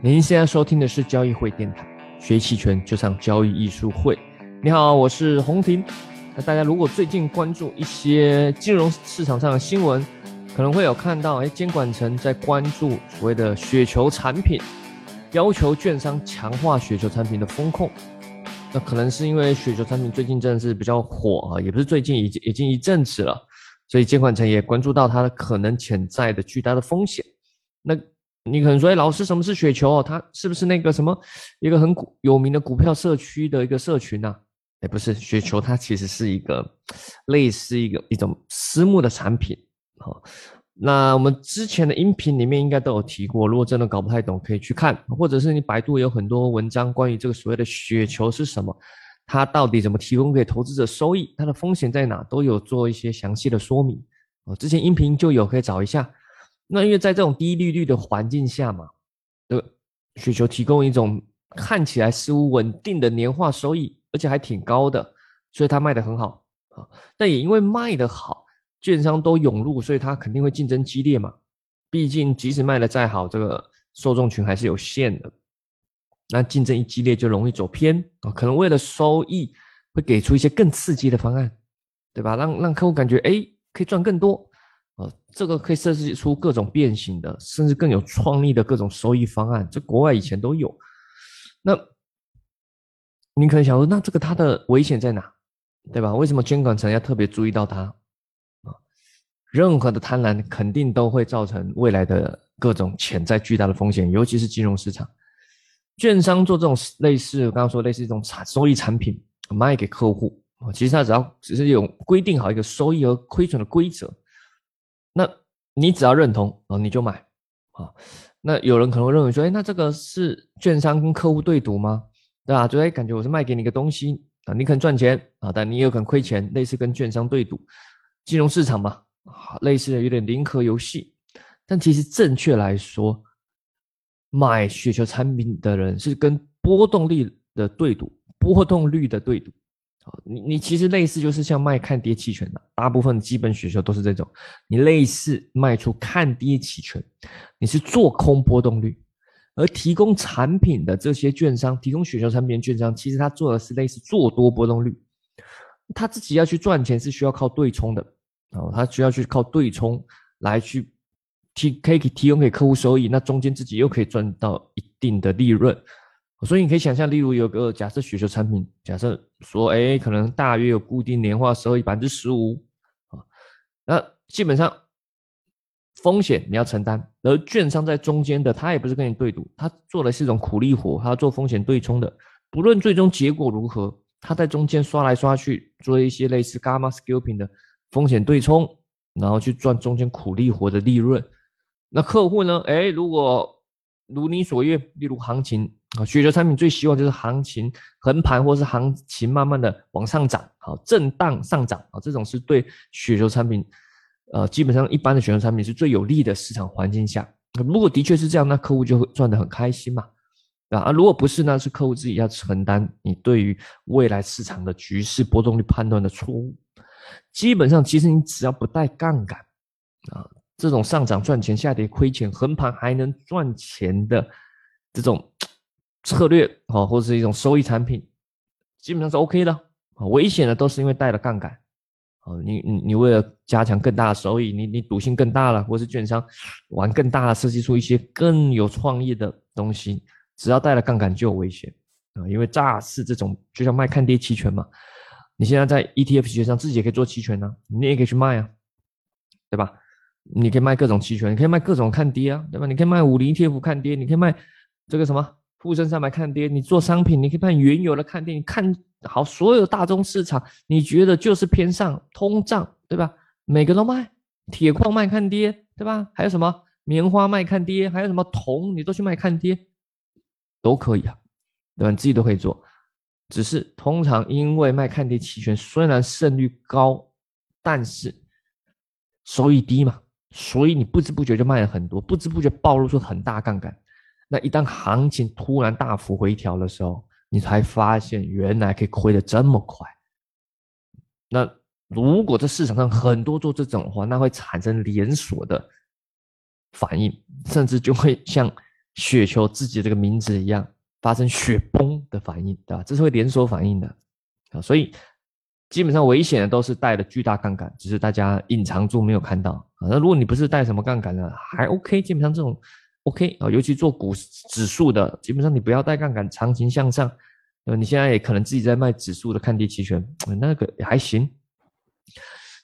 您现在收听的是交易会电台，学期权就上交易艺术会。你好，我是洪婷。那大家如果最近关注一些金融市场上的新闻，可能会有看到，哎，监管层在关注所谓的雪球产品，要求券商强化雪球产品的风控。那可能是因为雪球产品最近真的是比较火啊，也不是最近，已经已经一阵子了，所以监管层也关注到它的可能潜在的巨大的风险。那你可能说，哎，老师，什么是雪球？它是不是那个什么一个很股有名的股票社区的一个社群呢？哎，不是，雪球它其实是一个类似一个一种私募的产品。好，那我们之前的音频里面应该都有提过，如果真的搞不太懂，可以去看，或者是你百度有很多文章关于这个所谓的雪球是什么，它到底怎么提供给投资者收益，它的风险在哪，都有做一些详细的说明。哦，之前音频就有，可以找一下。那因为在这种低利率的环境下嘛，呃，雪球提供一种看起来似乎稳定的年化收益，而且还挺高的，所以它卖得很好啊。但也因为卖得好，券商都涌入，所以它肯定会竞争激烈嘛。毕竟即使卖得再好，这个受众群还是有限的。那竞争一激烈，就容易走偏啊。可能为了收益，会给出一些更刺激的方案，对吧？让让客户感觉哎，可以赚更多。呃，这个可以设计出各种变形的，甚至更有创意的各种收益方案，这国外以前都有。那你可能想说，那这个它的危险在哪？对吧？为什么监管层要特别注意到它？啊，任何的贪婪肯定都会造成未来的各种潜在巨大的风险，尤其是金融市场，券商做这种类似刚刚说类似这种产收益产品卖给客户啊，其实它只要只是有规定好一个收益和亏损的规则。那你只要认同啊，你就买啊。那有人可能会认为说，哎，那这个是券商跟客户对赌吗？对吧？就哎，感觉我是卖给你个东西啊，你可能赚钱啊，但你也有可能亏钱，类似跟券商对赌。金融市场嘛，啊类似的有点零和游戏。但其实正确来说，买雪球产品的人是跟波动率的对赌，波动率的对赌。你你其实类似就是像卖看跌期权的，大部分基本雪球都是这种。你类似卖出看跌期权，你是做空波动率，而提供产品的这些券商，提供雪球产品的券商，其实他做的是类似做多波动率。他自己要去赚钱是需要靠对冲的，哦，他需要去靠对冲来去提可以提供给客户收益，那中间自己又可以赚到一定的利润。所以你可以想象，例如有个假设雪球产品，假设说，哎，可能大约有固定年化收益百分之十五啊，那基本上风险你要承担，而券商在中间的，他也不是跟你对赌，他做的是一种苦力活，他要做风险对冲的，不论最终结果如何，他在中间刷来刷去，做一些类似 gamma scalping 的风险对冲，然后去赚中间苦力活的利润。那客户呢？哎，如果如你所愿，例如行情。啊，雪球产品最希望就是行情横盘，或是行情慢慢的往上涨，好，震荡上涨啊，这种是对雪球产品，呃，基本上一般的雪球产品是最有利的市场环境下。如果的确是这样，那客户就会赚得很开心嘛，啊，如果不是，那是客户自己要承担你对于未来市场的局势波动率判断的错误。基本上，其实你只要不带杠杆，啊，这种上涨赚钱，下跌亏钱，横盘还能赚钱的这种。策略啊，或者是一种收益产品，基本上是 OK 的啊。危险的都是因为带了杠杆啊。你你你为了加强更大的收益，你你赌性更大了，或是券商玩更大的，设计出一些更有创意的东西，只要带了杠杆就有危险啊。因为诈是这种，就像卖看跌期权嘛。你现在在 ETF 期权上自己也可以做期权呢，你也可以去卖啊，对吧？你可以卖各种期权，你可以卖各种看跌啊，对吧？你可以卖五零 ETF 看跌，你可以卖这个什么？沪深三百看跌，你做商品，你可以看原油的看跌，你看好所有大宗市场，你觉得就是偏上通胀，对吧？每个都卖，铁矿卖看跌，对吧？还有什么棉花卖看跌，还有什么铜，你都去卖看跌，都可以啊，对吧？你自己都可以做，只是通常因为卖看跌期权，虽然胜率高，但是收益低嘛，所以你不知不觉就卖了很多，不知不觉暴露出很大杠杆。那一旦行情突然大幅回调的时候，你才发现原来可以亏得这么快。那如果这市场上很多做这种的话，那会产生连锁的反应，甚至就会像雪球自己这个名字一样，发生雪崩的反应，对吧？这是会连锁反应的啊，所以基本上危险的都是带了巨大杠杆，只是大家隐藏住没有看到啊。那如果你不是带什么杠杆的，还 OK，基本上这种 OK 啊，尤其做股指数的，基本上你不要带杠杆，长期向上。呃，你现在也可能自己在卖指数的看跌期权，那个也还行。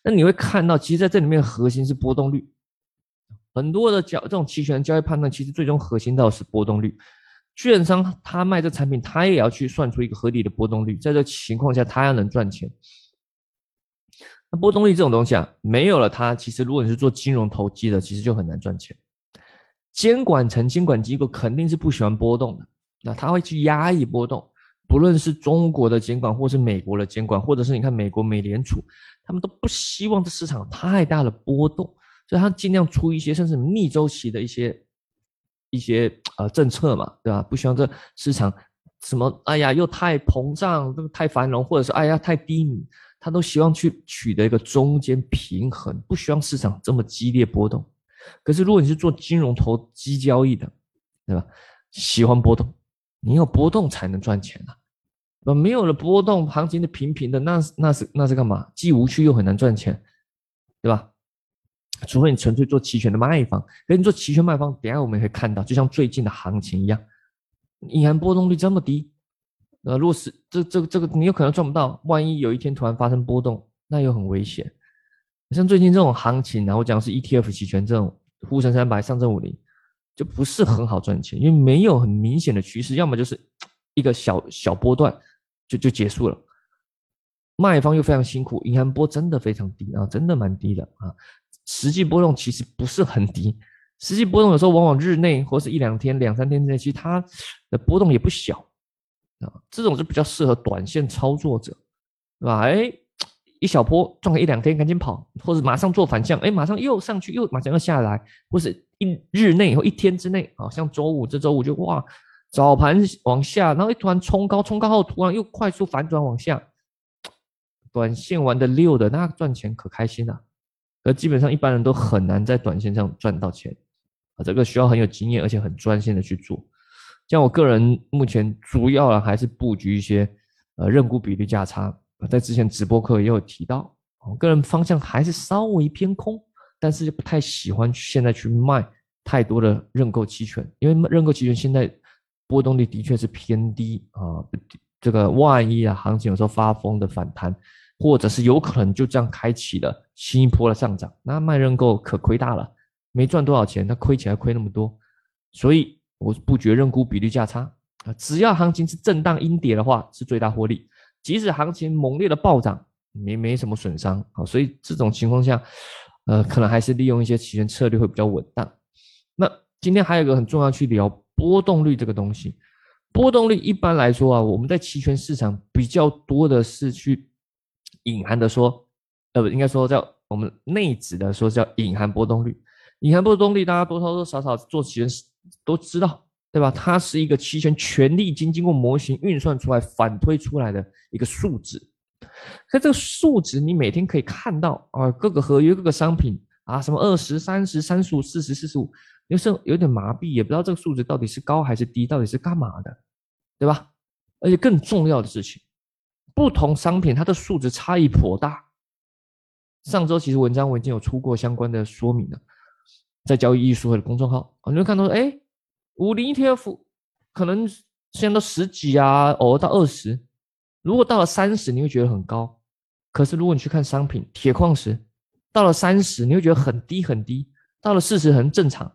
那你会看到，其实在这里面核心是波动率。很多的交这种期权交易判断，其实最终核心到是波动率。券商他卖这产品，他也要去算出一个合理的波动率，在这情况下，他要能赚钱。那波动率这种东西啊，没有了它，其实如果你是做金融投机的，其实就很难赚钱。监管层、监管机构肯定是不喜欢波动的，那他会去压抑波动。不论是中国的监管，或是美国的监管，或者是你看美国美联储，他们都不希望这市场太大的波动，所以他尽量出一些甚至逆周期的一些一些呃政策嘛，对吧？不希望这市场什么哎呀又太膨胀，太繁荣，或者是哎呀太低迷，他都希望去取得一个中间平衡，不希望市场这么激烈波动。可是如果你是做金融投机交易的，对吧？喜欢波动。你有波动才能赚钱啊！没有了波动，行情的平平的，那那是那是干嘛？既无趣又很难赚钱，对吧？除非你纯粹做期权的卖方，跟你做期权卖方，等下我们也可以看到，就像最近的行情一样，隐含波动率这么低，呃，如果是这这这个，你有可能赚不到。万一有一天突然发生波动，那又很危险。像最近这种行情，然后讲是 ETF 期权这种沪深三百、上证五零。就不是很好赚钱，因为没有很明显的趋势，要么就是一个小小波段就就结束了。卖方又非常辛苦，银行波真的非常低啊，真的蛮低的啊。实际波动其实不是很低，实际波动有时候往往日内或是一两天、两三天之内，其实它的波动也不小啊。这种是比较适合短线操作者，对吧？哎，一小波赚个一两天，赶紧跑，或者马上做反向，哎，马上又上去，又马上又下来，或是。一日内或一天之内，啊，像周五这周五就哇，早盘往下，然后一突然冲高，冲高后突然又快速反转往下，短线玩的溜的，那赚钱可开心了。而基本上一般人都很难在短线上赚到钱啊，这个需要很有经验，而且很专心的去做。像我个人目前主要啊还是布局一些呃认沽比率价差，在之前直播课也有提到，我个人方向还是稍微偏空。但是不太喜欢现在去卖太多的认购期权，因为认购期权现在波动率的确是偏低啊。这个万一啊，行情有时候发疯的反弹，或者是有可能就这样开启了新一波的上涨，那卖认购可亏大了，没赚多少钱，那亏起来亏那么多。所以我不觉认沽比率价差啊，只要行情是震荡阴跌的话，是最大获利。即使行情猛烈的暴涨，没没什么损伤啊。所以这种情况下。呃，可能还是利用一些期权策略会比较稳当。那今天还有一个很重要去聊波动率这个东西。波动率一般来说啊，我们在期权市场比较多的是去隐含的说，呃，不应该说叫我们内指的说叫隐含波动率。隐含波动率大家多多少少做期权都知道，对吧？它是一个期权权利金经过模型运算出来反推出来的一个数值。可这个数值你每天可以看到啊，各个合约、各个商品啊，什么二十三十、三十五、四十、四十五，有时候有点麻痹，也不知道这个数值到底是高还是低，到底是干嘛的，对吧？而且更重要的事情，不同商品它的数值差异颇大。上周其实文章我已经有出过相关的说明了，在交易艺术会的公众号，你会看到，哎，五零 ETF 可能现在都十几啊，偶尔到二十。如果到了三十，你会觉得很高；可是如果你去看商品铁矿石，到了三十，你会觉得很低很低；到了四十很正常，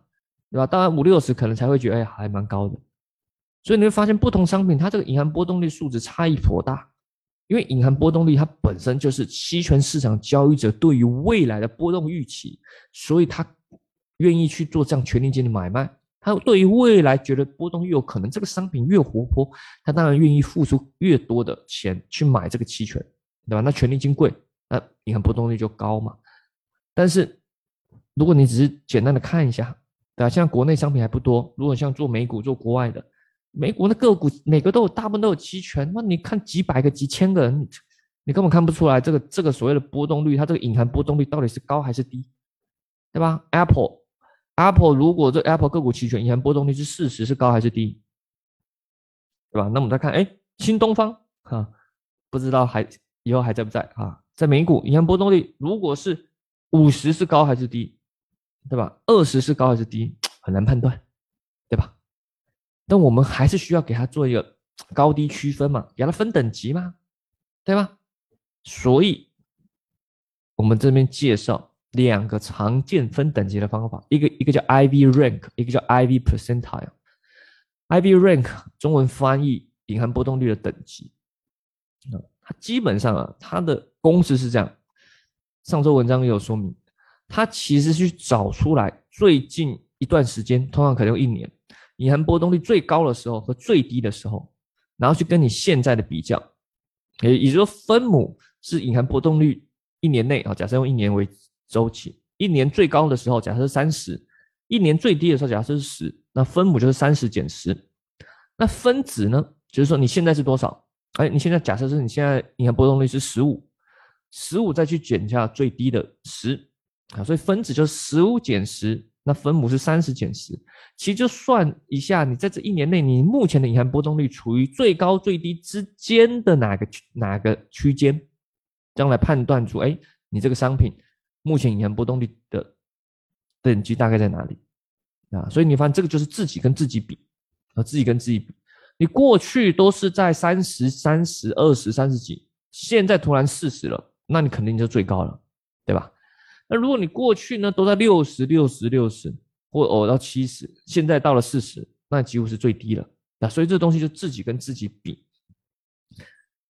对吧？到了五六十，可能才会觉得哎，还蛮高的。所以你会发现，不同商品它这个隐含波动率数值差异颇大，因为隐含波动率它本身就是期权市场交易者对于未来的波动预期，所以他愿意去做这样权利金的买卖。他对于未来觉得波动越有可能，这个商品越活泼，他当然愿意付出越多的钱去买这个期权，对吧？那权利金贵，那银行波动率就高嘛。但是如果你只是简单的看一下，对吧？像国内商品还不多，如果像做美股、做国外的，美国的个股每个都有，大部分都有期权，那你看几百个、几千个人，你根本看不出来这个这个所谓的波动率，它这个隐含波动率到底是高还是低，对吧？Apple。Apple 如果这 Apple 个股期权隐含波动率是四十，是高还是低？对吧？那我们再看，哎，新东方哈，不知道还以后还在不在啊？在美股隐含波动率如果是五十，是高还是低？对吧？二十是高还是低？很难判断，但我们还是需要给它做一个高低区分嘛，给它分等级嘛，对吧？所以，我们这边介绍两个常见分等级的方法，一个一个叫 IV rank，一个叫 IV percentile。IV rank 中文翻译隐含波动率的等级。啊，它基本上啊，它的公式是这样。上周文章也有说明，它其实去找出来最近一段时间，通常可能用一年，隐含波动率最高的时候和最低的时候，然后去跟你现在的比较，也也就是说分母。是隐含波动率一年内啊，假设用一年为周期，一年最高的时候假设是三十，一年最低的时候假设是十，那分母就是三十减十。那分子呢，就是说你现在是多少？哎，你现在假设是你现在隐含波动率是十五，十五再去减一下最低的十啊，所以分子就是十五减十，那分母是三十减十。其实就算一下，你在这一年内，你目前的隐含波动率处于最高最低之间的哪个哪个区间？将来判断出，哎，你这个商品目前隐含波动率的等级大概在哪里啊？所以你发现这个就是自己跟自己比啊，自己跟自己比。你过去都是在三十三十二十三十几，现在突然四十了，那你肯定就最高了，对吧？那如果你过去呢都在六十六十六十或偶到七十，现在到了四十，那几乎是最低了那。所以这东西就自己跟自己比。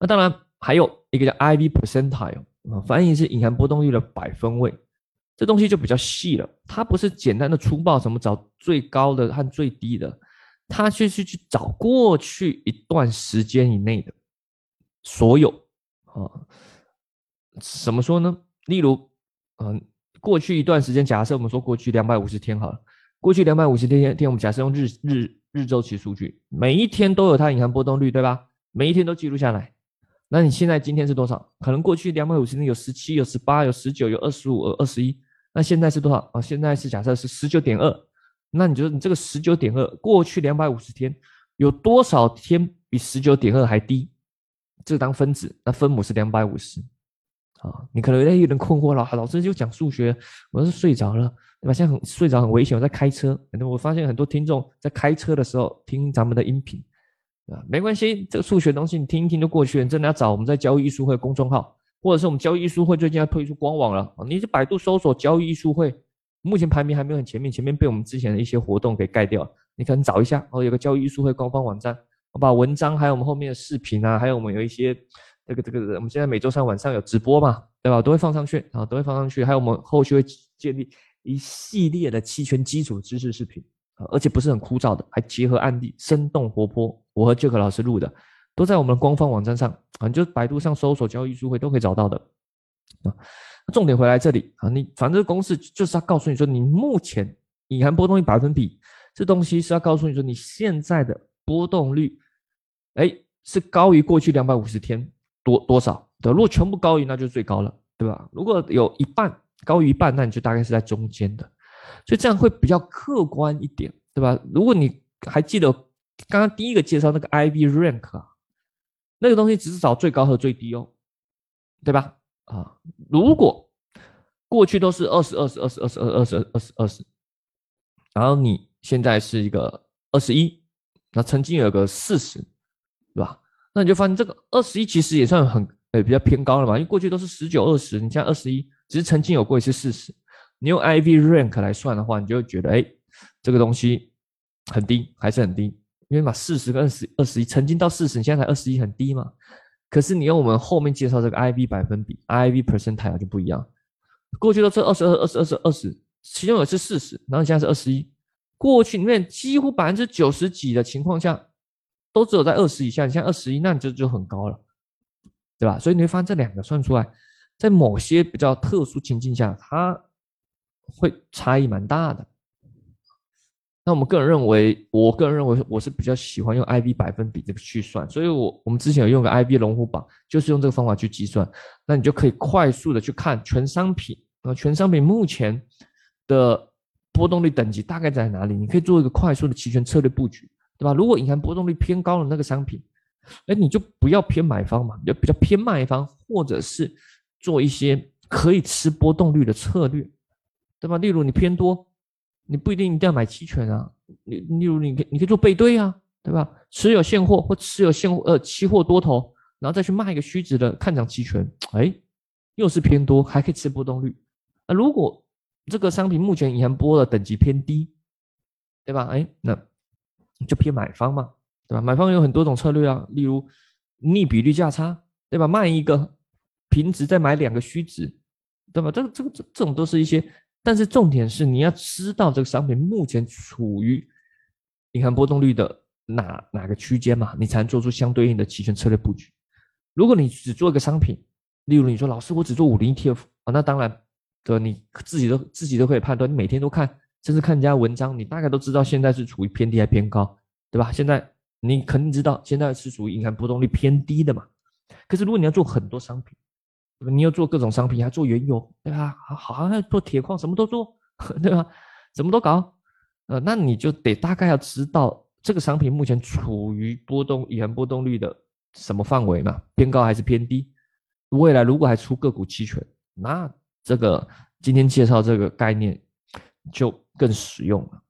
那当然。还有一个叫 IV percentile 啊，翻译是隐含波动率的百分位，这东西就比较细了。它不是简单的粗暴，什么找最高的和最低的，它去去去找过去一段时间以内的所有啊。怎么说呢？例如，嗯，过去一段时间，假设我们说过去两百五十天好了，过去两百五十天天，我们假设用日日日周期数据，每一天都有它隐含波动率，对吧？每一天都记录下来。那你现在今天是多少？可能过去两百五十天有十七、有十八、有十九、有二十五、有二十一。那现在是多少啊？现在是假设是十九点二。那你觉得你这个十九点二，过去两百五十天有多少天比十九点二还低？这当分子，那分母是两百五十。啊，你可能有点困惑了。老师就讲数学，我是睡着了，对吧？现在很睡着很危险，我在开车。我发现很多听众在开车的时候听咱们的音频。啊，没关系，这个数学东西你听一听就过去了。真的要找我们在交易艺术会公众号，或者是我们交易艺术会最近要推出官网了，你是百度搜索交易艺术会，目前排名还没有很前面，前面被我们之前的一些活动给盖掉。你可能找一下哦，有个交易艺术会官方网站，我把文章还有我们后面的视频啊，还有我们有一些这个这个，我们现在每周三晚上有直播嘛，对吧？都会放上去啊，都会放上去。还有我们后续会建立一系列的期权基础知识视频。而且不是很枯燥的，还结合案例，生动活泼。我和 Jack 老师录的，都在我们的官方网站上啊，你就百度上搜索“交易书会”都可以找到的啊。重点回来这里啊，你反正公式就是要告诉你说，你目前隐含波动率百分比，这东西是要告诉你说，你现在的波动率，哎，是高于过去两百五十天多多少的？如果全部高于，那就最高了，对吧？如果有一半高于一半，那你就大概是在中间的。所以这样会比较客观一点，对吧？如果你还记得刚刚第一个介绍那个 IV rank 啊，那个东西只是找最高和最低哦，对吧？啊，如果过去都是二十二十二十二十二二十二十二十，然后你现在是一个二十一，那曾经有个四十，那你就发现这个二十一其实也算很呃比较偏高了嘛，因为过去都是十九二十，你现在二十一，只是曾经有过一次四十。你用 IV rank 来算的话，你就会觉得，哎，这个东西很低，还是很低，因为嘛四十跟二十二十一，曾经到四十，你现在才二十一，很低嘛。可是你用我们后面介绍这个 IV 百分比，IV percentile 就不一样。过去都是二十二、二十二、十二十，其中有一次四十，然后现在是二十一。过去里面几乎百分之九十几的情况下，都只有在二十以下，你像二十一，那你就就很高了，对吧？所以你会发现这两个算出来，在某些比较特殊情境下，它。会差异蛮大的。那我们个人认为，我个人认为我是比较喜欢用 IV 百分比这个去算，所以我我们之前有用个 IV 龙虎榜，就是用这个方法去计算。那你就可以快速的去看全商品啊，全商品目前的波动率等级大概在哪里，你可以做一个快速的期权策略布局，对吧？如果隐含波动率偏高的那个商品，哎，你就不要偏买方嘛，就比较偏卖方，或者是做一些可以吃波动率的策略，对吧？例如你偏多，你不一定一定要买期权啊，你例如你可你可以做背对啊，对吧？持有现货或持有现货呃期货多头，然后再去卖一个虚值的看涨期权，哎，又是偏多，还可以吃波动率。那如果这个商品目前隐含波的等级偏低，对吧？哎，那就偏买方嘛。对吧？买方有很多种策略啊，例如逆比率价差，对吧？卖一个平值再买两个虚值，对吧？这个这个这这种都是一些，但是重点是你要知道这个商品目前处于隐含波动率的哪哪个区间嘛，你才能做出相对应的期权策略布局。如果你只做一个商品，例如你说老师我只做五零 ETF 啊，那当然的你自己都自己都可以判断，你每天都看，甚至看人家文章，你大概都知道现在是处于偏低还偏高，对吧？现在。你肯定知道，现在是属于银行波动率偏低的嘛？可是如果你要做很多商品，你要做各种商品，还做原油，对吧？好，好像做铁矿，什么都做，对吧？什么都搞，呃，那你就得大概要知道这个商品目前处于波动银行波动率的什么范围嘛？偏高还是偏低？未来如果还出个股期权，那这个今天介绍这个概念就更实用了。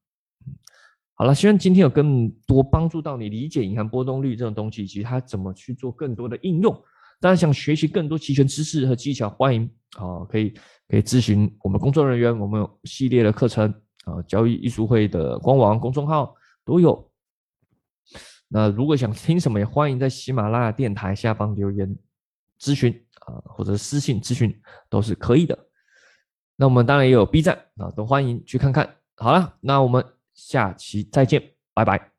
好了，希望今天有更多帮助到你理解银行波动率这种东西，以及它怎么去做更多的应用。当然，想学习更多期权知识和技巧，欢迎啊，可以可以咨询我们工作人员，我们有系列的课程啊，交易艺术会的官网公众号都有。那如果想听什么，也欢迎在喜马拉雅电台下方留言咨询啊，或者私信咨询都是可以的。那我们当然也有 B 站啊，都欢迎去看看。好了，那我们。下期再见，拜拜。